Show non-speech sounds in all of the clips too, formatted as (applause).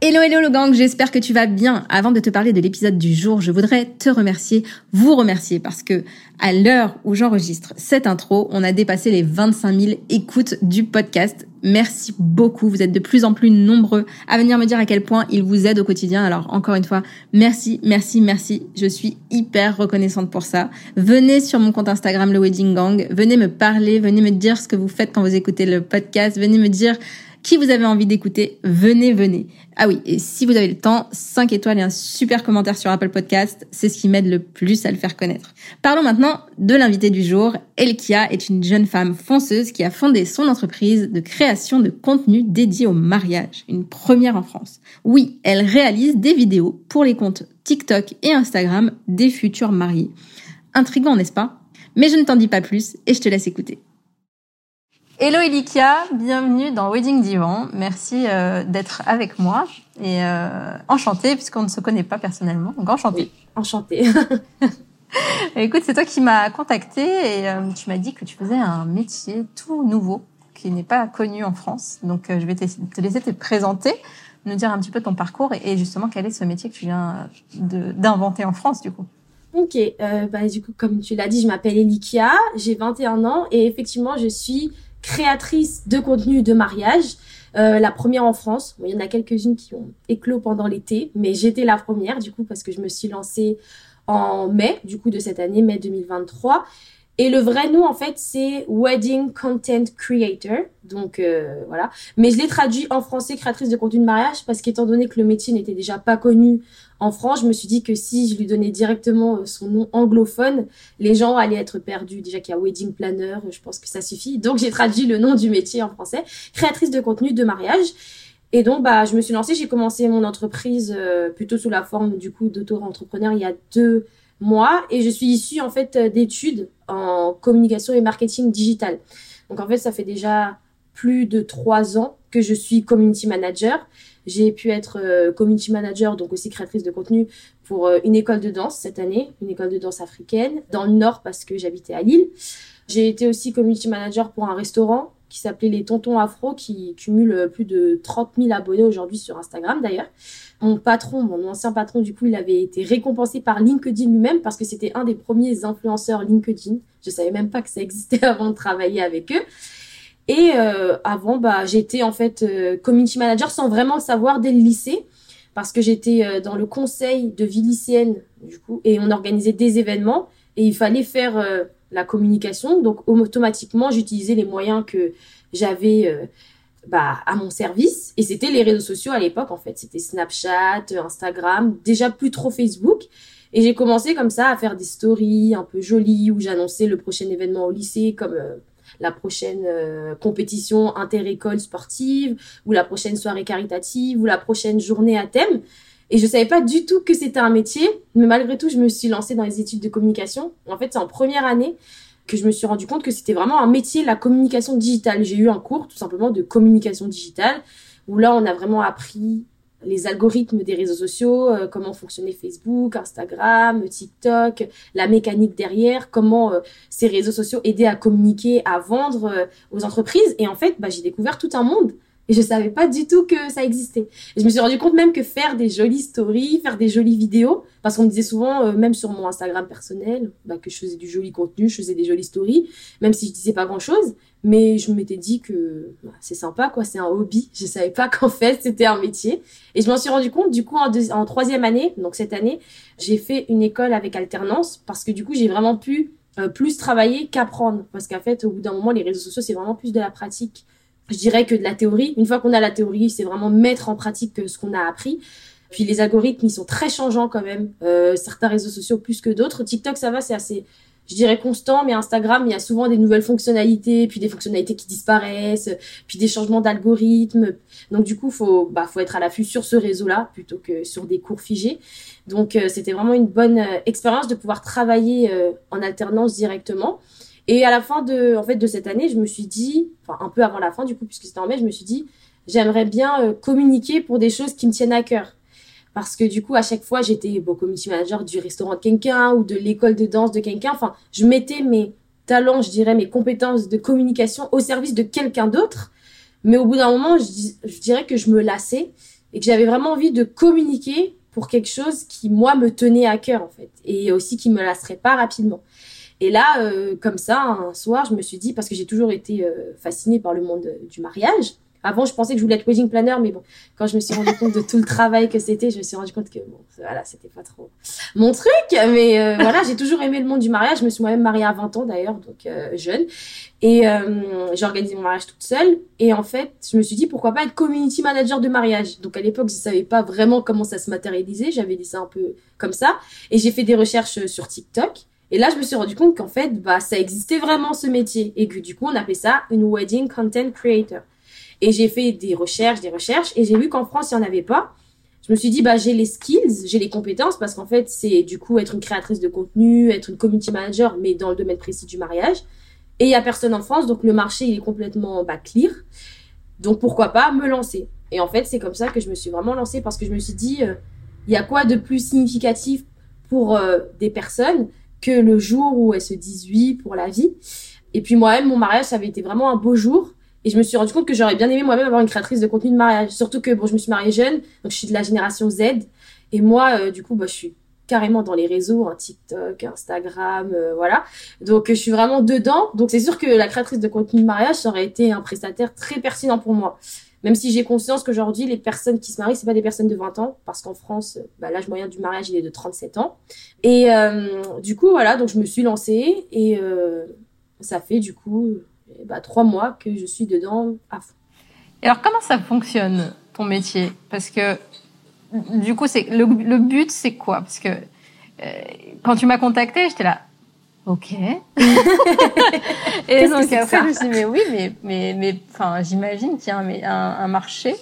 Hello hello le gang, j'espère que tu vas bien. Avant de te parler de l'épisode du jour, je voudrais te remercier, vous remercier parce que à l'heure où j'enregistre cette intro, on a dépassé les 25 000 écoutes du podcast. Merci beaucoup, vous êtes de plus en plus nombreux à venir me dire à quel point il vous aide au quotidien. Alors encore une fois, merci, merci, merci. Je suis hyper reconnaissante pour ça. Venez sur mon compte Instagram le Wedding Gang, venez me parler, venez me dire ce que vous faites quand vous écoutez le podcast, venez me dire qui vous avez envie d'écouter, venez, venez. Ah oui, et si vous avez le temps, 5 étoiles et un super commentaire sur Apple Podcast, c'est ce qui m'aide le plus à le faire connaître. Parlons maintenant de l'invité du jour. Elkia est une jeune femme fonceuse qui a fondé son entreprise de création de contenu dédié au mariage, une première en France. Oui, elle réalise des vidéos pour les comptes TikTok et Instagram des futurs mariés. Intriguant, n'est-ce pas? Mais je ne t'en dis pas plus et je te laisse écouter. Hello Elikia, bienvenue dans Wedding Divan. Merci euh, d'être avec moi et euh, enchantée puisqu'on ne se connaît pas personnellement. Donc enchantée. Oui, enchantée. (laughs) Écoute, c'est toi qui m'as contactée et euh, tu m'as dit que tu faisais un métier tout nouveau qui n'est pas connu en France. Donc euh, je vais te, te laisser te présenter, nous dire un petit peu ton parcours et, et justement quel est ce métier que tu viens d'inventer en France du coup? Ok, euh, bah, du coup, comme tu l'as dit, je m'appelle Elikia, j'ai 21 ans et effectivement, je suis créatrice de contenu de mariage. Euh, la première en France. il y en a quelques-unes qui ont éclos pendant l'été, mais j'étais la première du coup parce que je me suis lancée en mai du coup de cette année, mai 2023. Et le vrai nom, en fait, c'est Wedding Content Creator. Donc euh, voilà. Mais je l'ai traduit en français créatrice de contenu de mariage parce qu'étant donné que le métier n'était déjà pas connu en France, je me suis dit que si je lui donnais directement euh, son nom anglophone, les gens allaient être perdus. Déjà qu'il y a wedding planner, je pense que ça suffit. Donc j'ai traduit le nom du métier en français, créatrice de contenu de mariage. Et donc bah je me suis lancée, j'ai commencé mon entreprise euh, plutôt sous la forme du coup d'auto-entrepreneur il y a deux mois et je suis issue en fait d'études en communication et marketing digital. Donc en fait ça fait déjà plus de trois ans que je suis community manager j'ai pu être euh, community manager, donc aussi créatrice de contenu pour euh, une école de danse cette année, une école de danse africaine, dans le nord parce que j'habitais à Lille. J'ai été aussi community manager pour un restaurant qui s'appelait les Tontons Afro, qui cumule plus de 30 000 abonnés aujourd'hui sur Instagram d'ailleurs. Mon patron, mon ancien patron, du coup, il avait été récompensé par LinkedIn lui-même parce que c'était un des premiers influenceurs LinkedIn. Je savais même pas que ça existait (laughs) avant de travailler avec eux. Et euh, avant, bah, j'étais en fait euh, community manager sans vraiment le savoir dès le lycée, parce que j'étais euh, dans le conseil de vie lycéenne, du coup, et on organisait des événements, et il fallait faire euh, la communication. Donc, automatiquement, j'utilisais les moyens que j'avais bah, à mon service. Et c'était les réseaux sociaux à l'époque, en fait. C'était Snapchat, Instagram, déjà plus trop Facebook. Et j'ai commencé comme ça à faire des stories un peu jolies où j'annonçais le prochain événement au lycée, comme la prochaine euh, compétition inter-école sportive, ou la prochaine soirée caritative, ou la prochaine journée à thème. Et je savais pas du tout que c'était un métier, mais malgré tout, je me suis lancée dans les études de communication. En fait, c'est en première année que je me suis rendu compte que c'était vraiment un métier, la communication digitale. J'ai eu un cours, tout simplement, de communication digitale, où là, on a vraiment appris les algorithmes des réseaux sociaux, euh, comment fonctionnait Facebook, Instagram, TikTok, la mécanique derrière, comment euh, ces réseaux sociaux aidaient à communiquer, à vendre euh, aux entreprises. Et en fait, bah, j'ai découvert tout un monde. Et je savais pas du tout que ça existait. Et je me suis rendu compte même que faire des jolies stories, faire des jolies vidéos, parce qu'on me disait souvent, même sur mon Instagram personnel, bah, que je faisais du joli contenu, je faisais des jolies stories, même si je disais pas grand chose. Mais je m'étais dit que bah, c'est sympa, quoi, c'est un hobby. Je savais pas (laughs) qu'en fait c'était un métier. Et je m'en suis rendu compte du coup en, en troisième année, donc cette année, j'ai fait une école avec alternance parce que du coup j'ai vraiment pu euh, plus travailler qu'apprendre. Parce qu'en fait, au bout d'un moment, les réseaux sociaux c'est vraiment plus de la pratique je dirais que de la théorie. Une fois qu'on a la théorie, c'est vraiment mettre en pratique ce qu'on a appris. Puis les algorithmes, ils sont très changeants quand même. Euh, certains réseaux sociaux plus que d'autres. TikTok, ça va, c'est assez, je dirais constant, mais Instagram, il y a souvent des nouvelles fonctionnalités, puis des fonctionnalités qui disparaissent, puis des changements d'algorithmes. Donc du coup, faut, bah, faut être à l'affût sur ce réseau-là plutôt que sur des cours figés. Donc euh, c'était vraiment une bonne euh, expérience de pouvoir travailler euh, en alternance directement. Et à la fin de, en fait, de cette année, je me suis dit, enfin un peu avant la fin du coup, puisque c'était en mai, je me suis dit, j'aimerais bien communiquer pour des choses qui me tiennent à cœur. Parce que du coup à chaque fois j'étais bon commission manager du restaurant de quelqu'un ou de l'école de danse de quelqu'un. Enfin je mettais mes talents je dirais mes compétences de communication au service de quelqu'un d'autre. Mais au bout d'un moment je, dirais que je me lassais et que j'avais vraiment envie de communiquer pour quelque chose qui moi me tenait à cœur en fait et aussi qui me lasserait pas rapidement et là euh, comme ça un soir je me suis dit parce que j'ai toujours été euh, fascinée par le monde du mariage avant, je pensais que je voulais être wedding planner, mais bon, quand je me suis rendu compte de tout le travail que c'était, je me suis rendu compte que bon, voilà, c'était pas trop mon truc. Mais euh, voilà, j'ai toujours aimé le monde du mariage. Je me suis moi-même mariée à 20 ans d'ailleurs, donc euh, jeune. Et euh, j'ai organisé mon mariage toute seule. Et en fait, je me suis dit pourquoi pas être community manager de mariage? Donc à l'époque, je savais pas vraiment comment ça se matérialisait. J'avais dit ça un peu comme ça. Et j'ai fait des recherches sur TikTok. Et là, je me suis rendu compte qu'en fait, bah, ça existait vraiment ce métier. Et que du coup, on appelait ça une wedding content creator. Et j'ai fait des recherches, des recherches, et j'ai vu qu'en France, il n'y en avait pas. Je me suis dit, bah, j'ai les skills, j'ai les compétences, parce qu'en fait, c'est du coup être une créatrice de contenu, être une community manager, mais dans le domaine précis du mariage. Et il y a personne en France, donc le marché, il est complètement bah, clear. Donc pourquoi pas me lancer? Et en fait, c'est comme ça que je me suis vraiment lancée, parce que je me suis dit, euh, il y a quoi de plus significatif pour euh, des personnes que le jour où elles se disent oui pour la vie. Et puis moi-même, mon mariage, ça avait été vraiment un beau jour. Et je me suis rendu compte que j'aurais bien aimé moi-même avoir une créatrice de contenu de mariage. Surtout que bon, je me suis mariée jeune, donc je suis de la génération Z. Et moi, euh, du coup, bah, je suis carrément dans les réseaux, hein, TikTok, Instagram, euh, voilà. Donc je suis vraiment dedans. Donc c'est sûr que la créatrice de contenu de mariage, ça aurait été un prestataire très pertinent pour moi. Même si j'ai conscience qu'aujourd'hui, les personnes qui se marient, c'est pas des personnes de 20 ans, parce qu'en France, bah, l'âge moyen du mariage, il est de 37 ans. Et euh, du coup, voilà, donc je me suis lancée et ça fait du coup bah, trois mois que je suis dedans à fond. Et alors, comment ça fonctionne, ton métier? Parce que, du coup, c'est le, but, c'est quoi? Parce que euh, quand tu m'as contacté, j'étais là, ok. (laughs) et donc après, je me suis dit, mais oui, mais, mais, mais enfin, j'imagine qu'il y a un, un, un marché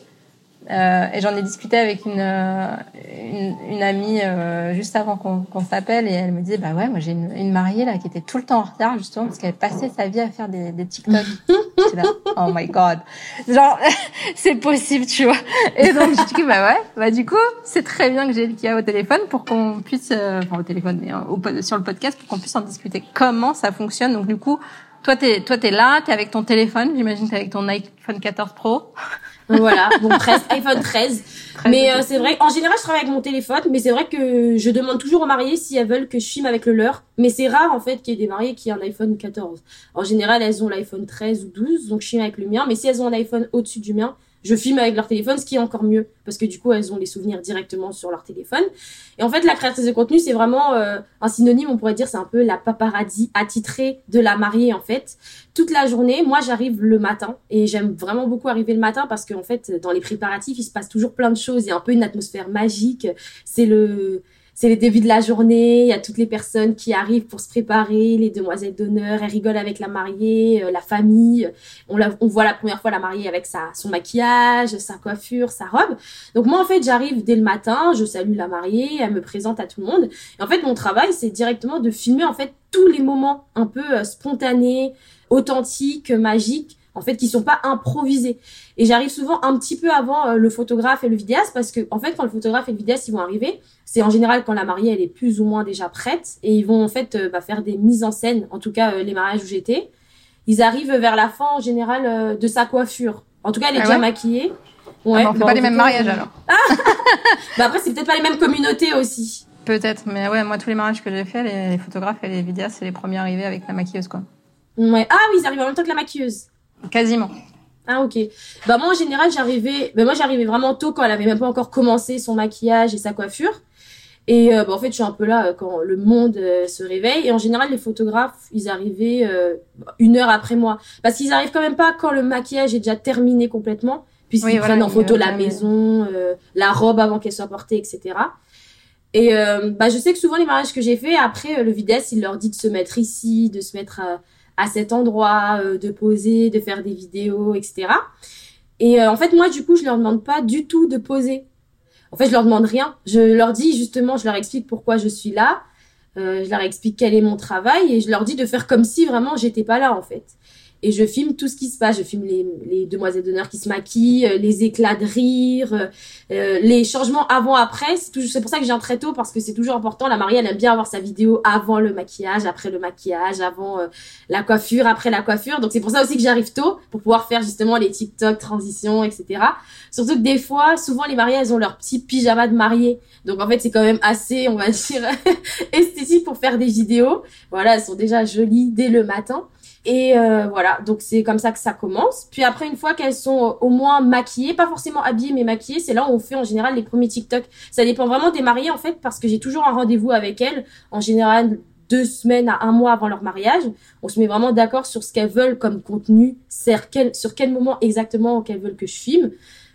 euh, et j'en ai discuté avec une, euh, une, une amie euh, juste avant qu'on qu'on s'appelle et elle me disait bah ouais moi j'ai une, une, mariée là qui était tout le temps en retard justement parce qu'elle passait sa vie à faire des, des TikTok. (laughs) là, oh my god, genre (laughs) c'est possible tu vois. Et donc je dis bah ouais bah du coup c'est très bien que j'ai Kia au téléphone pour qu'on puisse enfin au téléphone mais au, sur le podcast pour qu'on puisse en discuter comment ça fonctionne? Donc du coup toi t'es toi t'es là t'es avec ton téléphone j'imagine t'es avec ton iPhone 14 Pro. Voilà, bon, presque, iPhone 13. mais euh, c'est vrai, en général, je travaille avec mon téléphone, mais c'est vrai que je demande toujours aux mariées si elles veulent que je filme avec le leur. Mais c'est rare, en fait, qu'il y ait des mariées qui aient un iPhone 14. En général, elles ont l'iPhone 13 ou 12, donc je filme avec le mien. Mais si elles ont un iPhone au-dessus du mien, je filme avec leur téléphone, ce qui est encore mieux, parce que du coup, elles ont les souvenirs directement sur leur téléphone. Et en fait, la créatrice de contenu, c'est vraiment euh, un synonyme, on pourrait dire, c'est un peu la paparazzi attitrée de la mariée, en fait. Toute la journée, moi, j'arrive le matin, et j'aime vraiment beaucoup arriver le matin, parce qu'en fait, dans les préparatifs, il se passe toujours plein de choses, il y a un peu une atmosphère magique, c'est le c'est les débuts de la journée, il y a toutes les personnes qui arrivent pour se préparer, les demoiselles d'honneur, elles rigolent avec la mariée, euh, la famille. On, la, on voit la première fois la mariée avec sa, son maquillage, sa coiffure, sa robe. Donc moi, en fait, j'arrive dès le matin, je salue la mariée, elle me présente à tout le monde. Et en fait, mon travail, c'est directement de filmer, en fait, tous les moments un peu euh, spontanés, authentiques, magiques en fait, qui sont pas improvisés. Et j'arrive souvent un petit peu avant euh, le photographe et le vidéaste parce que, en fait, quand le photographe et le vidéaste ils vont arriver, c'est en général quand la mariée elle est plus ou moins déjà prête et ils vont en fait euh, bah, faire des mises en scène. En tout cas, euh, les mariages où j'étais, ils arrivent vers la fin en général de sa coiffure. En tout cas, elle est ah déjà maquillée. Ouais, ah fait pas les mêmes mariages alors. (laughs) bah après, c'est peut-être pas les mêmes communautés aussi. Peut-être, mais ouais, moi tous les mariages que j'ai fait, les, photographes et les vidéastes, c'est les premiers arrivés avec la maquilleuse quoi. Ouais. Ah oui, ils arrivent en même temps que la maquilleuse. Quasiment. Ah ok. Bah moi en général j'arrivais, bah moi j'arrivais vraiment tôt quand elle avait même pas encore commencé son maquillage et sa coiffure. Et bah, en fait, je suis un peu là quand le monde se réveille. Et en général, les photographes, ils arrivaient une heure après moi. Parce qu'ils arrivent quand même pas quand le maquillage est déjà terminé complètement puisqu'ils prennent en photo la maison, la robe avant qu'elle soit portée, etc. Et euh, bah, je sais que souvent les mariages que j'ai fait, après euh, le vidéaste, il leur dit de se mettre ici, de se mettre à, à cet endroit, euh, de poser, de faire des vidéos, etc. Et en fait, moi, du coup, je leur demande pas du tout de poser. En fait, je leur demande rien. Je leur dis justement, je leur explique pourquoi je suis là. je leur explique quel est mon travail et je leur dis de faire comme si vraiment j'étais pas là en fait et je filme tout ce qui se passe. Je filme les, les demoiselles d'honneur qui se maquillent, euh, les éclats de rire, euh, euh, les changements avant-après. C'est pour ça que je viens très tôt parce que c'est toujours important. La mariée, elle aime bien avoir sa vidéo avant le maquillage, après le maquillage, avant la coiffure, après la coiffure. Donc c'est pour ça aussi que j'arrive tôt pour pouvoir faire justement les TikTok, transitions, etc. Surtout que des fois, souvent les mariées, elles ont leur petit pyjama de mariée. Donc en fait, c'est quand même assez, on va (laughs) dire, esthétique pour faire des vidéos. Voilà, elles sont déjà jolies dès le matin. Et euh, voilà, donc c'est comme ça que ça commence. Puis après, une fois qu'elles sont au moins maquillées, pas forcément habillées, mais maquillées, c'est là où on fait en général les premiers TikTok. Ça dépend vraiment des mariées en fait, parce que j'ai toujours un rendez-vous avec elles, en général deux semaines à un mois avant leur mariage. On se met vraiment d'accord sur ce qu'elles veulent comme contenu, sur quel, sur quel moment exactement qu'elles veulent que je filme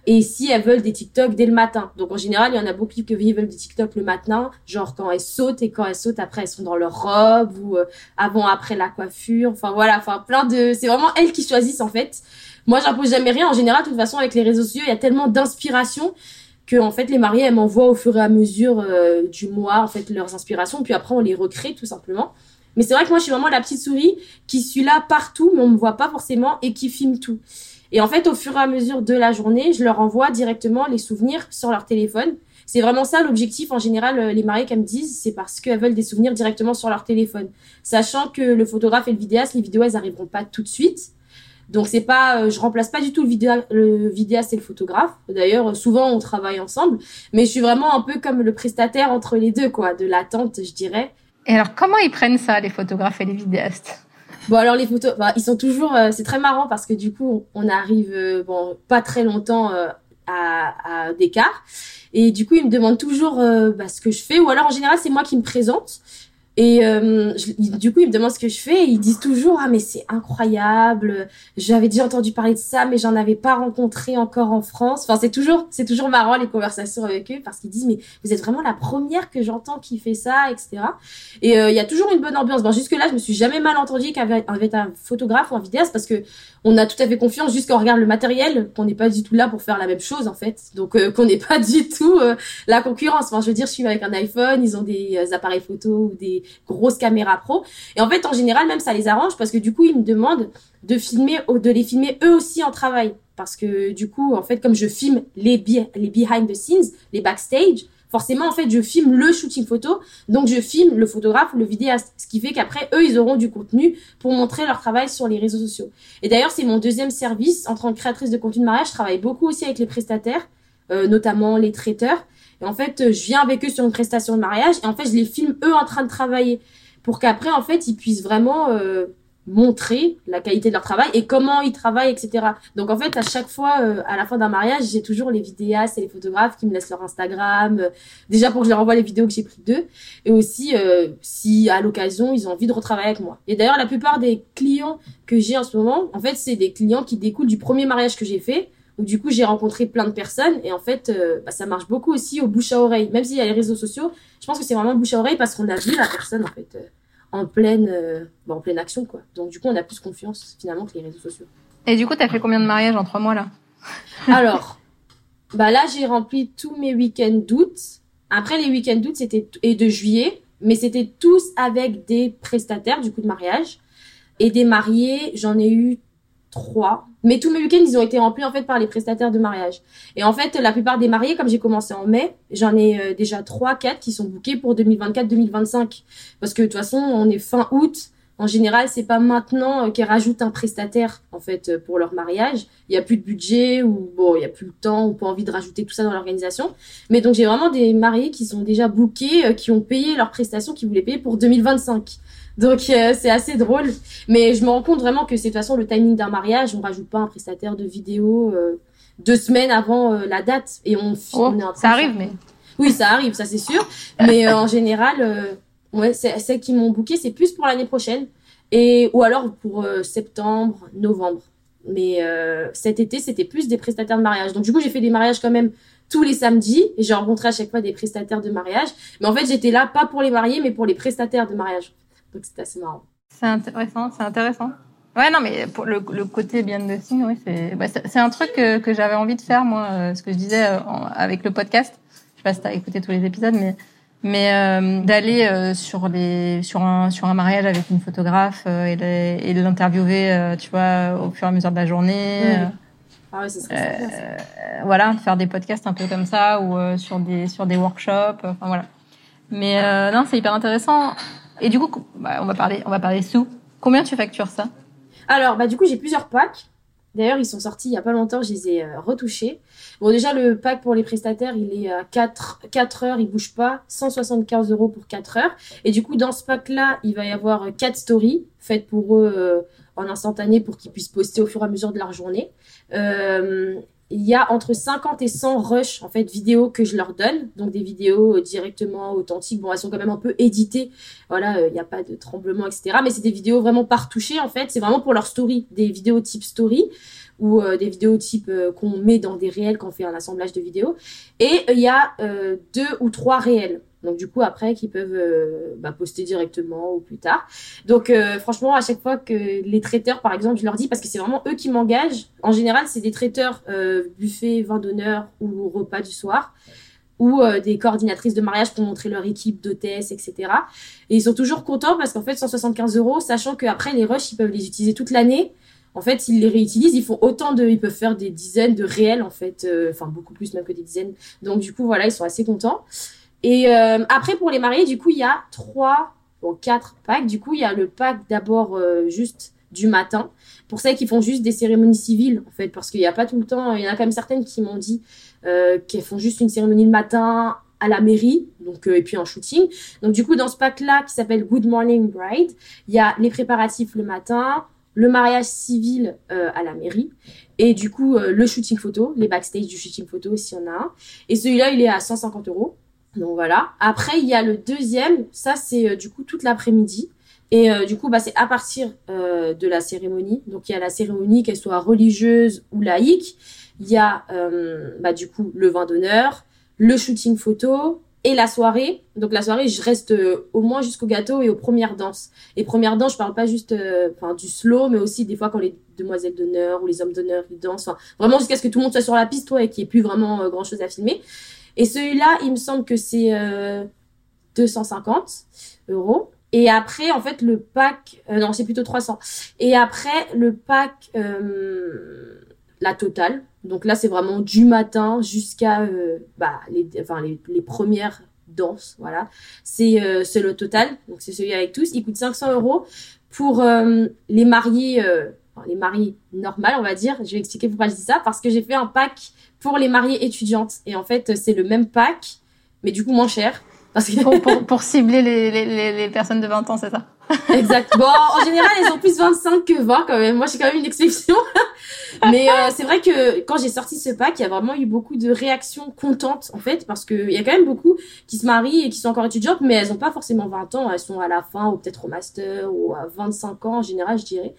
et si elles veulent des TikTok dès le matin. Donc en général, il y en a beaucoup qui veulent des TikTok le matin, genre quand elles sautent et quand elles sautent après elles sont dans leur robe ou euh, avant après la coiffure. Enfin voilà, enfin plein de c'est vraiment elles qui choisissent en fait. Moi, j'impose jamais rien en général de toute façon avec les réseaux sociaux, il y a tellement d'inspiration que en fait les mariés elles m'envoient au fur et à mesure euh, du mois en fait leurs inspirations puis après on les recrée tout simplement. Mais c'est vrai que moi je suis vraiment la petite souris qui suis là partout mais on me voit pas forcément et qui filme tout. Et en fait, au fur et à mesure de la journée, je leur envoie directement les souvenirs sur leur téléphone. C'est vraiment ça l'objectif en général, euh, les mariés qu'elles me disent, c'est parce qu'elles veulent des souvenirs directement sur leur téléphone. Sachant que le photographe et le vidéaste, les vidéos, elles arriveront pas tout de suite. Donc c'est pas, euh, je remplace pas du tout le, le vidéaste et le photographe. D'ailleurs, souvent on travaille ensemble, mais je suis vraiment un peu comme le prestataire entre les deux, quoi, de l'attente, je dirais. Et alors comment ils prennent ça, les photographes et les vidéastes? Bon alors les photos, ils sont toujours, euh, c'est très marrant parce que du coup on arrive euh, bon pas très longtemps euh, à, à d'écart et du coup ils me demandent toujours bah, ce que je fais. Ou alors en général c'est moi qui me présente et euh, du coup, ils me demandent ce que je fais et ils disent toujours ah mais c'est incroyable. J'avais déjà entendu parler de ça, mais j'en avais pas rencontré encore en France. Enfin, c'est toujours c'est toujours marrant les conversations avec eux parce qu'ils disent mais vous êtes vraiment la première que j'entends qui fait ça, etc. Et euh, il y a toujours une bonne ambiance. Bon, jusque là, je me suis jamais mal entendue qu'avec un photographe ou un vidéaste parce que on a tout à fait confiance jusqu'à regarde le matériel, qu'on n'est pas du tout là pour faire la même chose en fait. Donc euh, qu'on n'est pas du tout la concurrence. Enfin, je veux dire, je suis avec un iPhone, ils ont des appareils photo ou des grosses caméras pro. Et en fait, en général, même ça les arrange parce que du coup, ils me demandent de filmer, de les filmer eux aussi en travail. Parce que du coup, en fait, comme je filme les, les behind the scenes, les backstage, forcément, en fait, je filme le shooting photo, donc je filme le photographe le vidéaste. Ce qui fait qu'après, eux, ils auront du contenu pour montrer leur travail sur les réseaux sociaux. Et d'ailleurs, c'est mon deuxième service. En tant que créatrice de contenu de mariage, je travaille beaucoup aussi avec les prestataires, euh, notamment les traiteurs. Et en fait, je viens avec eux sur une prestation de mariage et en fait, je les filme eux en train de travailler pour qu'après, en fait, ils puissent vraiment euh, montrer la qualité de leur travail et comment ils travaillent, etc. Donc en fait, à chaque fois, euh, à la fin d'un mariage, j'ai toujours les vidéastes et les photographes qui me laissent leur Instagram, déjà pour que je leur envoie les vidéos que j'ai prises d'eux, et aussi si à l'occasion ils ont envie de retravailler avec moi. Et d'ailleurs, la plupart des clients que j'ai en ce moment, en fait, c'est des clients qui découlent du premier mariage que j'ai fait du coup, j'ai rencontré plein de personnes et en fait, euh, bah, ça marche beaucoup aussi au bouche à oreille. Même s'il y a les réseaux sociaux, je pense que c'est vraiment bouche à oreille parce qu'on a vu la personne en fait euh, en pleine, euh, bah, en pleine action quoi. Donc du coup, on a plus confiance finalement que les réseaux sociaux. Et du coup, tu as fait combien de mariages en trois mois là? (laughs) Alors, bah là, j'ai rempli tous mes week-ends d'août. Après les week-ends d'août, c'était et de juillet, mais c'était tous avec des prestataires du coup de mariage et des mariés. J'en ai eu trois. Mais tous mes week-ends, ils ont été remplis en fait par les prestataires de mariage. Et en fait, la plupart des mariés, comme j'ai commencé en mai, j'en ai euh, déjà trois, quatre qui sont bookés pour 2024-2025. Parce que de toute façon, on est fin août. En général, c'est pas maintenant euh, qu'ils rajoutent un prestataire en fait euh, pour leur mariage. Il y a plus de budget ou bon, il y a plus le temps ou pas envie de rajouter tout ça dans l'organisation. Mais donc j'ai vraiment des mariés qui sont déjà bookés, qui ont payé leurs prestations, qui voulaient payer pour 2025. Donc euh, c'est assez drôle. Mais je me rends compte vraiment que c'est de toute façon le timing d'un mariage. On rajoute pas un prestataire de vidéo euh, deux semaines avant euh, la date et on, oh, ça arrive mais. Oui, ça arrive, ça c'est sûr. Mais en général, ouais, celles qui m'ont booké, c'est plus pour l'année prochaine. Et, ou alors pour septembre, novembre. Mais cet été, c'était plus des prestataires de mariage. Donc du coup, j'ai fait des mariages quand même tous les samedis et j'ai rencontré à chaque fois des prestataires de mariage. Mais en fait, j'étais là pas pour les mariés, mais pour les prestataires de mariage. Donc c'était assez marrant. C'est intéressant, c'est intéressant. Ouais, non, mais pour le, le côté bien de signe, oui, c'est bah, c'est un truc que, que j'avais envie de faire, moi, euh, ce que je disais euh, avec le podcast. Je sais pas si t'as écouté tous les épisodes, mais mais euh, d'aller sur les sur un sur un mariage avec une photographe et, et de l'interviewer, tu vois, au fur et à mesure de la journée. Ah ouais, ça serait voilà, faire des podcasts un peu comme ça ou sur des sur des workshops, enfin voilà. Mais non, c'est hyper intéressant. Et du coup, bah, on va parler on va parler sous. Combien tu factures ça? Alors, bah, du coup, j'ai plusieurs packs. D'ailleurs, ils sont sortis il y a pas longtemps, je les ai euh, retouchés. Bon, déjà, le pack pour les prestataires, il est à 4, 4 heures, il bouge pas, 175 euros pour 4 heures. Et du coup, dans ce pack-là, il va y avoir 4 stories faites pour eux euh, en instantané pour qu'ils puissent poster au fur et à mesure de leur journée. Euh, il y a entre 50 et 100 rushs en fait vidéos que je leur donne. Donc des vidéos euh, directement authentiques. Bon elles sont quand même un peu éditées. Voilà euh, il n'y a pas de tremblement etc mais c'est des vidéos vraiment par toucher en fait. C'est vraiment pour leur story. Des vidéos type story ou euh, des vidéos type qu'on met dans des réels quand on fait un assemblage de vidéos. Et il y a deux ou trois réels donc du coup après qu'ils peuvent euh, bah, poster directement ou plus tard. Donc euh, franchement à chaque fois que les traiteurs par exemple je leur dis parce que c'est vraiment eux qui m'engagent. En général c'est des traiteurs euh, buffet, vin d'honneur ou repas du soir ou des coordinatrices de mariage pour montrer leur équipe d'hôtesse, etc. Et ils sont toujours contents parce qu'en fait 175 euros, sachant qu'après les rushs ils peuvent les utiliser toute l'année. En fait, s'ils les réutilisent, ils font autant de, ils peuvent faire des dizaines de réels en fait, enfin beaucoup plus même que des dizaines. Donc du coup voilà, ils sont assez contents. Et euh, après, pour les mariés, du coup, il y a trois, ou quatre packs. Du coup, il y a le pack d'abord euh, juste du matin. Pour celles qui font juste des cérémonies civiles, en fait, parce qu'il n'y a pas tout le temps. Il y en a quand même certaines qui m'ont dit euh, qu'elles font juste une cérémonie le matin à la mairie, donc et puis en shooting. Donc du coup, dans ce pack-là qui s'appelle Good Morning Bride, il y a les préparatifs le matin, le mariage civil à la mairie et du coup le shooting photo, les backstage du shooting photo s'il y en a un. Et celui-là, il est à 150 euros. Donc voilà. Après, il y a le deuxième. Ça, c'est euh, du coup toute l'après-midi. Et euh, du coup, bah, c'est à partir euh, de la cérémonie. Donc il y a la cérémonie, qu'elle soit religieuse ou laïque. Il y a bah, du coup le vin d'honneur, le shooting photo et la soirée. Donc la soirée, je reste au moins jusqu'au gâteau et aux premières danses. Et premières danses, je parle pas juste enfin du slow, mais aussi des fois quand les demoiselles d'honneur ou les hommes d'honneur ils dansent. vraiment jusqu'à ce que tout le monde soit sur la piste, toi, et qu'il n'y ait plus vraiment grand chose à filmer. Et celui-là, il me semble que c'est 250 euh, euros. Et après, en fait, le pack, euh, non, c'est plutôt 300. Et après, le pack, euh, la totale. Donc là, c'est vraiment du matin jusqu'à bah, les, enfin, les, premières danses. Voilà. C'est c'est le total. Donc c'est celui avec tous. Il coûte 500 euros pour les mariés, les mariés normales, on va dire. Je vais expliquer pourquoi je dis ça. Parce que j'ai fait un pack pour les mariées étudiantes. Et en fait, c'est le même pack, mais du coup moins cher. Parce que... pour, (laughs) cibler les, les, les, personnes de 20 ans, c'est ça? Exact. Bon, en général, elles sont plus 25 que 20 quand même. Moi, j'ai quand même une exception. (laughs) Mais euh, c'est vrai que quand j'ai sorti ce pack, il y a vraiment eu beaucoup de réactions contentes, en fait, parce qu'il y a quand même beaucoup qui se marient et qui sont encore étudiantes, mais elles n'ont pas forcément 20 ans. Elles sont à la fin, ou peut-être au master, ou à 25 ans en général, je dirais.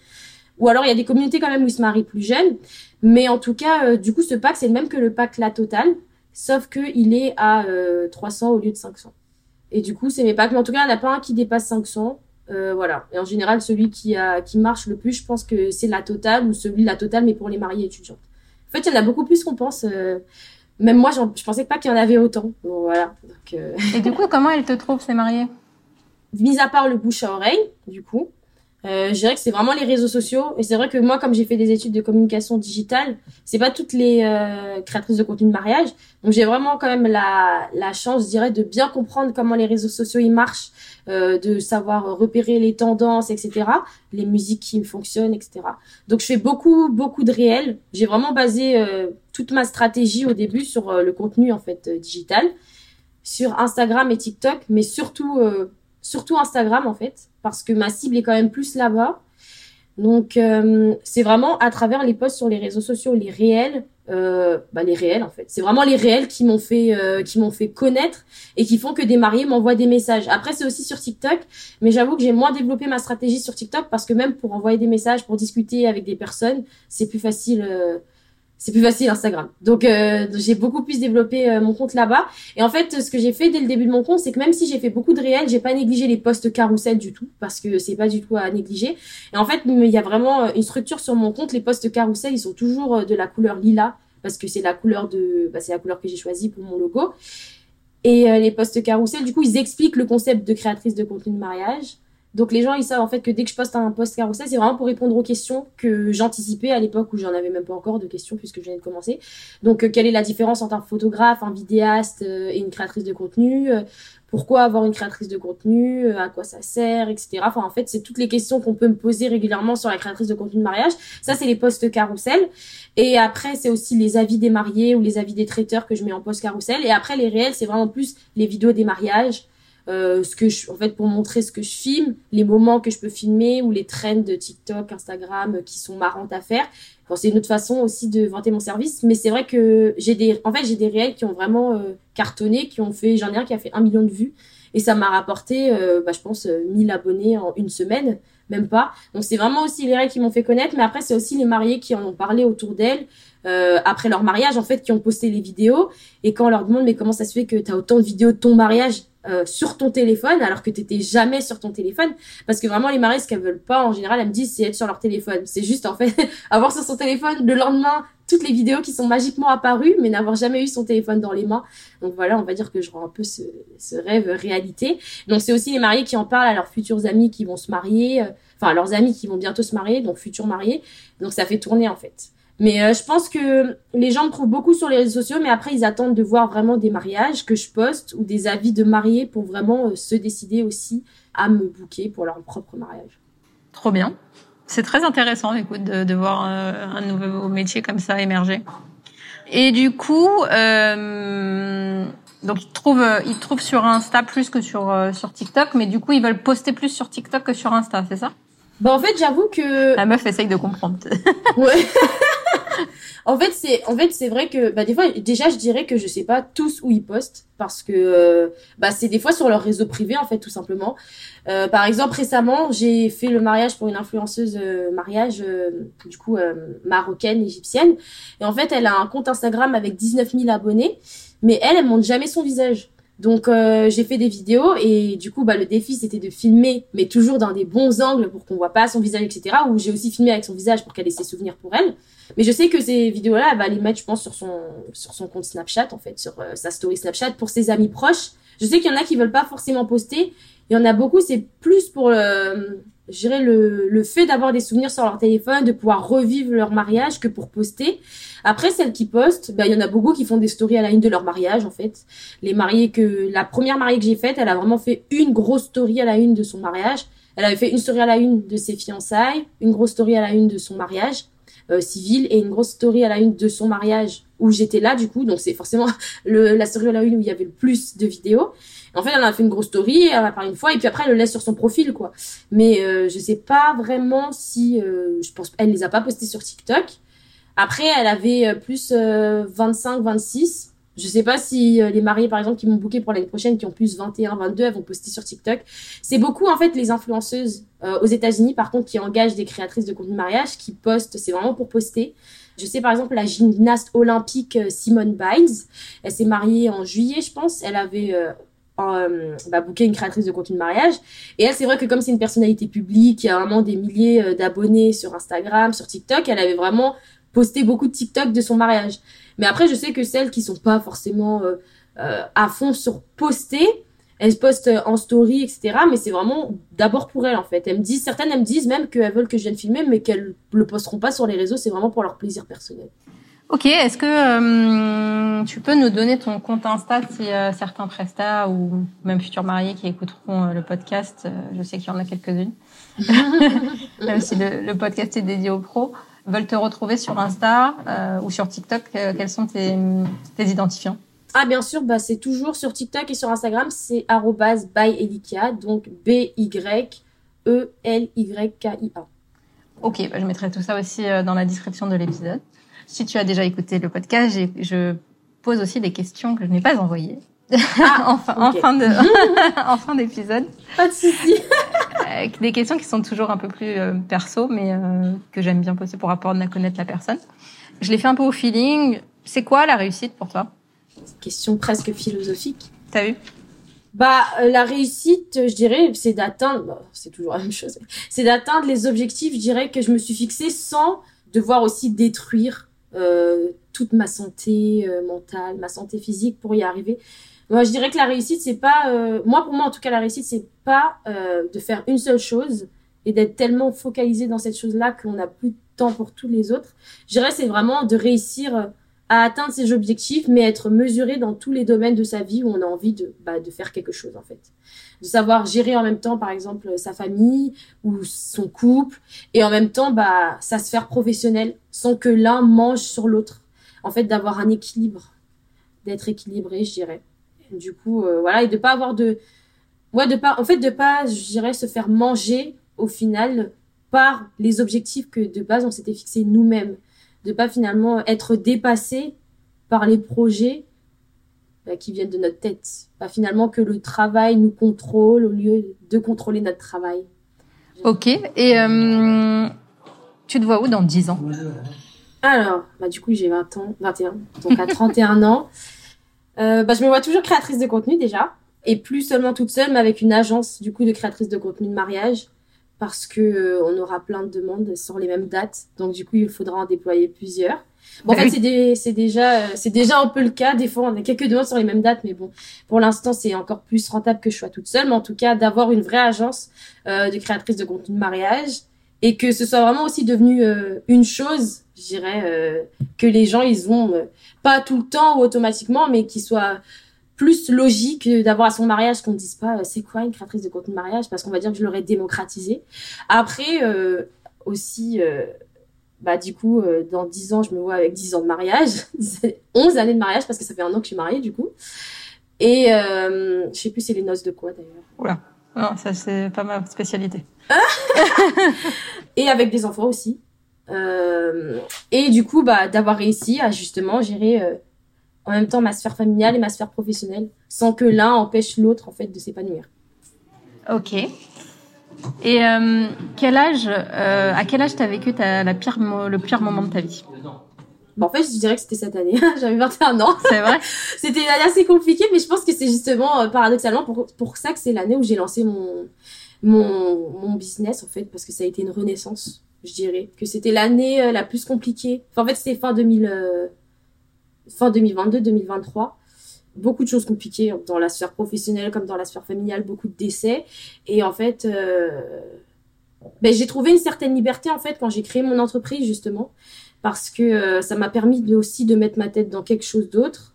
Ou alors il y a des communautés quand même où ils se marient plus jeunes. Mais en tout cas, euh, du coup, ce pack, c'est le même que le pack La Totale, sauf qu'il est à 300 euh, au lieu de 500. Et du coup, c'est mes packs. Mais en tout cas, il n'y en a pas un qui dépasse 500. Euh, voilà. Et en général, celui qui, a, qui marche le plus, je pense que c'est La Totale ou celui de La Totale, mais pour les mariés étudiantes. En fait, il y en a beaucoup plus qu'on pense. même moi, je pensais pas qu'il y en avait autant. voilà. Et du coup, comment elle te trouve, ces mariés Mis à part le bouche à oreille, du coup. Euh, je dirais que c'est vraiment les réseaux sociaux. Et c'est vrai que moi, comme j'ai fait des études de communication digitale, c'est pas toutes les euh, créatrices de contenu de mariage. Donc j'ai vraiment quand même la, la chance, je dirais, de bien comprendre comment les réseaux sociaux ils marchent, euh, de savoir repérer les tendances, etc. Les musiques qui fonctionnent, etc. Donc je fais beaucoup, beaucoup de réels. J'ai vraiment basé euh, toute ma stratégie au début sur euh, le contenu en fait digital, sur Instagram et TikTok, mais surtout surtout Instagram en fait, parce que ma cible est quand même plus là-bas. Donc euh, c'est vraiment à travers les posts sur les réseaux sociaux, les réels, euh, bah, les réels en fait. C'est vraiment les réels qui m'ont fait euh, qui m'ont fait connaître et qui font que des mariés m'envoient des messages. Après c'est aussi sur TikTok, mais j'avoue que j'ai moins développé ma stratégie sur TikTok parce que même pour envoyer des messages, pour discuter avec des personnes, c'est plus facile euh, c'est plus facile Instagram. Donc euh, j'ai beaucoup plus développé euh, mon compte là-bas. Et en fait, ce que j'ai fait dès le début de mon compte, c'est que même si j'ai fait beaucoup de réels, j'ai pas négligé les posts carousel du tout parce que c'est pas du tout à négliger. Et en fait, il y a vraiment euh, une structure sur mon compte. Les posts carousel, ils sont toujours de la couleur lila parce que c'est la couleur de, bah, c'est la couleur que j'ai choisie pour mon logo. Et les posts carousel, du coup, ils expliquent le concept de créatrice de contenu de mariage. Donc les gens ils savent en fait que dès que je poste un post carousel, c'est vraiment pour répondre aux questions que j'anticipais à l'époque où j'en avais même pas encore de questions puisque je venais de commencer. Donc euh, quelle est la différence entre un photographe, un vidéaste euh, et une créatrice de contenu euh, Pourquoi avoir une créatrice de contenu À quoi ça sert, etc. Enfin en fait c'est toutes les questions qu'on peut me poser régulièrement sur la créatrice de contenu de mariage. Ça c'est les posts carousel. Et après c'est aussi les avis des mariés ou les avis des traiteurs que je mets en post carousel. Et après les réels c'est vraiment plus les vidéos des mariages euh, ce que je, en fait, pour montrer ce que je filme, les moments que je peux filmer ou les trends de TikTok, Instagram euh, qui sont marrantes à faire. Bon, c'est une autre façon aussi de vanter mon service, mais c'est vrai que j'ai des, en fait, j'ai des réels qui ont vraiment euh, cartonné, qui ont fait, j'en ai un qui a fait un million de vues et ça m'a rapporté, bah, je pense, 1000 abonnés en une semaine, même pas. Donc c'est vraiment aussi les réels qui m'ont fait connaître, mais après c'est aussi les mariés qui en ont parlé autour d'elles. Euh, après leur mariage en fait qui ont posté les vidéos et quand on leur demande mais comment ça se fait que tu as autant de vidéos de ton mariage? Euh, sur ton téléphone alors que t'étais jamais sur ton téléphone parce que vraiment les mariées ce qu'elles veulent pas en général elles me disent c'est être sur leur téléphone. C'est juste en fait (laughs) avoir sur son téléphone le lendemain toutes les vidéos qui sont magiquement apparues mais n'avoir jamais eu son téléphone dans les mains. Donc voilà on va dire que je rends un peu ce, ce rêve réalité. Donc c'est aussi les mariés qui en parlent à leurs futurs amis qui vont se marier euh, enfin à leurs amis qui vont bientôt se marier donc futurs mariés. Donc ça fait tourner en fait mais euh, je pense que les gens me trouvent beaucoup sur les réseaux sociaux, mais après ils attendent de voir vraiment des mariages que je poste ou des avis de mariés pour vraiment euh, se décider aussi à me booker pour leur propre mariage. Trop bien. C'est très intéressant, écoute, de, voir euh, un nouveau métier comme ça émerger. Et du coup, donc ils trouvent, ils trouvent sur Insta plus que sur sur TikTok, mais du coup ils veulent poster plus sur TikTok que sur Insta, c'est ça? Bah en fait, j'avoue que la meuf essaye de comprendre. (laughs) ouais. en fait, c'est en fait c'est vrai que bah des fois déjà je dirais que je sais pas tous où ils postent parce que euh, bah c'est des fois sur leur réseau privé en fait tout simplement. Euh, par exemple récemment j'ai fait le mariage pour une influenceuse euh, mariage du coup marocaine égyptienne et en fait elle a un compte Instagram avec 19 000 abonnés mais elle elle montre jamais son visage. Donc j'ai fait des vidéos et du coup bah le défi c'était de filmer mais toujours dans des bons angles pour qu'on voit pas son visage etc. Ou j'ai aussi filmé avec son visage pour qu'elle ait ses souvenirs pour elle. Mais je sais que ces vidéos-là, elle va les mettre, je pense, sur son, compte Snapchat, en fait, sur euh, sa story Snapchat pour ses amis proches. Je sais qu'il y en a qui veulent pas forcément poster. Il y en a beaucoup, c'est plus pour, euh, je dirais, le, le fait d'avoir des souvenirs sur leur téléphone, de pouvoir revivre leur mariage que pour poster. Après, celles qui postent, ben, il y en a beaucoup qui font des stories à la une de leur mariage, en fait. Les mariés que, la première mariée que j'ai faite, elle a vraiment fait une grosse story à la une de son mariage. Elle avait fait une story à la une de ses fiançailles, une grosse story à la une de son mariage euh, civile et une grosse story à la une de son mariage où j'étais là du coup donc c'est forcément (laughs) le, la story à la une où il y avait le plus de vidéos en fait elle a fait une grosse story elle a parlé une fois et puis après elle le laisse sur son profil quoi mais euh, je sais pas vraiment si euh, je pense elle les a pas postées sur TikTok après elle avait euh, plus 25 26 je sais pas si euh, les mariés, par exemple, qui m'ont booké pour l'année prochaine, qui ont plus 21, 22, elles vont poster sur TikTok. C'est beaucoup, en fait, les influenceuses euh, aux États-Unis, par contre, qui engagent des créatrices de contenu de mariage, qui postent. C'est vraiment pour poster. Je sais, par exemple, la gymnaste olympique euh, Simone Biles. Elle s'est mariée en juillet, je pense. Elle avait euh, bah, booké une créatrice de contenu de mariage. Et elle, c'est vrai que comme c'est une personnalité publique, qui a vraiment des milliers d'abonnés sur Instagram, sur TikTok, elle avait vraiment posté beaucoup de TikTok de son mariage. Mais après, je sais que celles qui sont pas forcément euh, euh, à fond sur poster, elles postent en story, etc. Mais c'est vraiment d'abord pour elles, en fait. Elles me disent, certaines, elles me disent même qu'elles veulent que je vienne filmer, mais qu'elles le posteront pas sur les réseaux. C'est vraiment pour leur plaisir personnel. Ok, est-ce que euh, tu peux nous donner ton compte Insta si certains prestats ou même futurs mariés qui écouteront le podcast, je sais qu'il y en a quelques-unes, (laughs) même si le, le, podcast est dédié aux pros, veulent te retrouver sur Insta euh, ou sur TikTok, euh, quels sont tes, tes identifiants? Ah bien sûr, bah c'est toujours sur TikTok et sur Instagram, c'est @byelikia, donc B Y E L Y K I A. Ok, bah je mettrai tout ça aussi euh, dans la description de l'épisode. Si tu as déjà écouté le podcast, je pose aussi des questions que je n'ai pas envoyées. Ah, (laughs) en, fin, en, fin de, (laughs) en fin d'épisode. Pas de souci. Euh, des questions qui sont toujours un peu plus euh, perso, mais euh, que j'aime bien poser pour apprendre à connaître la personne. Je l'ai fait un peu au feeling. C'est quoi la réussite pour toi? Question presque philosophique. T'as vu? Bah, la réussite, je dirais, c'est d'atteindre. Bah, c'est toujours la même chose. C'est d'atteindre les objectifs, je dirais, que je me suis fixé sans devoir aussi détruire toute ma santé mentale, ma santé physique pour y arriver. Moi, je dirais que la réussite, c'est pas, euh, moi pour moi en tout cas, la réussite, c'est pas euh, de faire une seule chose et d'être tellement focalisé dans cette chose-là qu'on n'a plus de temps pour tous les autres. Je dirais c'est vraiment de réussir euh, à atteindre ses objectifs, mais être mesuré dans tous les domaines de sa vie où on a envie de, bah, de faire quelque chose en fait. De savoir gérer en même temps, par exemple, sa famille ou son couple, et en même temps, bah, sa sphère professionnelle, sans que l'un mange sur l'autre. En fait, d'avoir un équilibre, d'être équilibré, je dirais. Du coup, euh, voilà, et de pas avoir de, ouais, de pas, en fait, de pas, je dirais, se faire manger au final par les objectifs que de base on s'était fixés nous-mêmes, de pas finalement être dépassé par les projets bah, qui viennent de notre tête, pas finalement que le travail nous contrôle au lieu de contrôler notre travail. Ok, et euh, tu te vois où dans 10 ans? Alors, bah du coup j'ai 20 ans, 21, donc à 31 ans. (laughs) Euh, bah, je me vois toujours créatrice de contenu déjà, et plus seulement toute seule, mais avec une agence du coup de créatrice de contenu de mariage, parce que euh, on aura plein de demandes sur les mêmes dates, donc du coup il faudra en déployer plusieurs. Bon, en fait, c'est, c'est déjà, euh, c'est déjà un peu le cas. Des fois, on a quelques demandes sur les mêmes dates, mais bon, pour l'instant, c'est encore plus rentable que je sois toute seule. Mais en tout cas, d'avoir une vraie agence euh, de créatrice de contenu de mariage et que ce soit vraiment aussi devenu une chose, je dirais, que les gens, ils ont pas tout le temps ou automatiquement, mais qui soit plus logique d'avoir à son mariage qu'on ne dise pas euh, c'est quoi une créatrice de contenu de mariage? Parce qu'on va dire que je l'aurais démocratisé. Après euh, aussi euh, bah du coup dans 10 ans je me vois avec 10 ans de mariage, (laughs) 11 années de mariage parce que ça fait un an que je suis mariée du coup. Et je sais plus c'est les noces de quoi d'ailleurs. Oula. Non, ça c'est pas ma spécialité. (laughs) et avec des enfants aussi. Euh, et du coup, bah, d'avoir réussi à justement gérer euh, en même temps ma sphère familiale et ma sphère professionnelle, sans que l'un empêche l'autre en fait de s'épanouir. Ok. Et euh, quel âge, à quel âge t'as vécu ta, la pire, le pire moment de ta vie? Bah, en fait, je dirais que c'était cette année. (laughs) J'avais 21 ans. C'est vrai? (laughs) c'était une année assez compliquée, mais je pense que c'est justement paradoxalement pour, pour ça que c'est l'année où j'ai lancé mon, mon, mon business en fait, parce que ça a été une renaissance je dirais que c'était l'année euh, la plus compliquée. Enfin, en fait, c'était fin 2000, euh, fin 2022, 2023. Beaucoup de choses compliquées dans la sphère professionnelle comme dans la sphère familiale, beaucoup de décès. Et en fait, euh, ben, j'ai trouvé une certaine liberté en fait quand j'ai créé mon entreprise justement, parce que ça m'a permis aussi de mettre ma tête dans quelque chose d'autre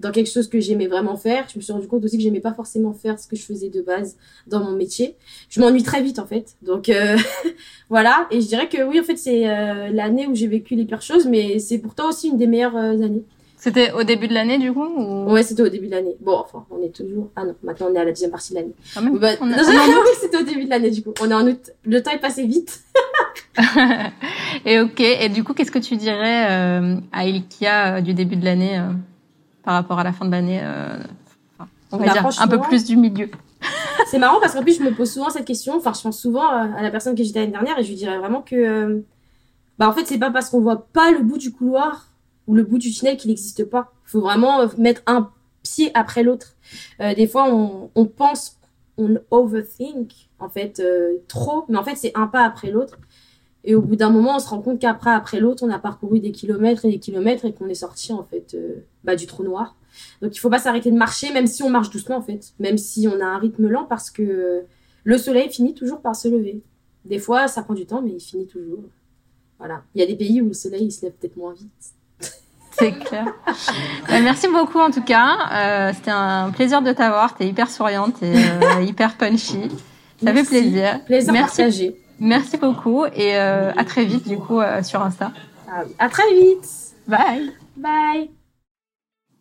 dans quelque chose que j'aimais vraiment faire. Je me suis rendu compte aussi que j'aimais pas forcément faire ce que je faisais de base dans mon métier. Je m'ennuie très vite en fait. Donc euh, (laughs) voilà. Et je dirais que oui, en fait, c'est euh, l'année où j'ai vécu les pires choses, mais c'est pourtant aussi une des meilleures euh, années. C'était au début de l'année du coup ou... Ouais, c'était au début de l'année. Bon, enfin, on est toujours. Ah non, maintenant on est à la deuxième partie de l'année. Quand même. Bah, on a... Non, (laughs) c'était au début de l'année du coup. On est en août. Le temps est passé vite. (laughs) et ok. Et du coup, qu'est-ce que tu dirais à Ilkia du début de l'année par rapport à la fin de l'année euh, On va bah, dire un peu plus du milieu? c'est marrant parce qu'en plus, je me pose souvent cette question. Enfin, je pense souvent à la personne que j'étais l'année dernière et je lui dirais vraiment que, euh, bah, en fait, c'est pas parce qu'on voit pas le bout du couloir ou le bout du tunnel qu'il n'existe pas. Il faut vraiment mettre un pied après l'autre. Euh, des fois, on, pense, on overthink, en fait, trop, mais en fait, c'est un pas après l'autre. Et au bout d'un moment, on se rend compte qu'après, après, l'autre, on a parcouru des kilomètres et des kilomètres et qu'on est sorti en fait euh, bah, du trou noir. Donc il faut pas s'arrêter de marcher, même si on marche doucement en fait, même si on a un rythme lent, parce que le soleil finit toujours par se lever. Des fois, ça prend du temps, mais il finit toujours. Voilà. Il y a des pays où le soleil il se lève peut-être moins vite. C'est clair. Bah, merci beaucoup en tout cas. Euh, C'était un plaisir de t'avoir. T'es hyper souriante et euh, (laughs) hyper punchy. Ça fait plaisir. Plaisir merci. partagé. Merci beaucoup et euh, à très vite du coup euh, sur Insta. Ah à très vite. Bye. Bye.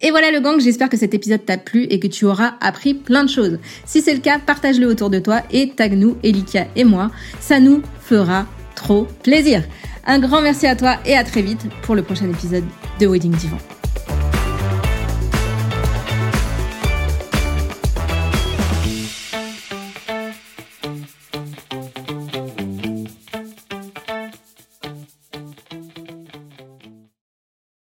Et voilà le gang, j'espère que cet épisode t'a plu et que tu auras appris plein de choses. Si c'est le cas, partage-le autour de toi et tag nous, Elikia et moi. Ça nous fera trop plaisir. Un grand merci à toi et à très vite pour le prochain épisode de Wedding Divan.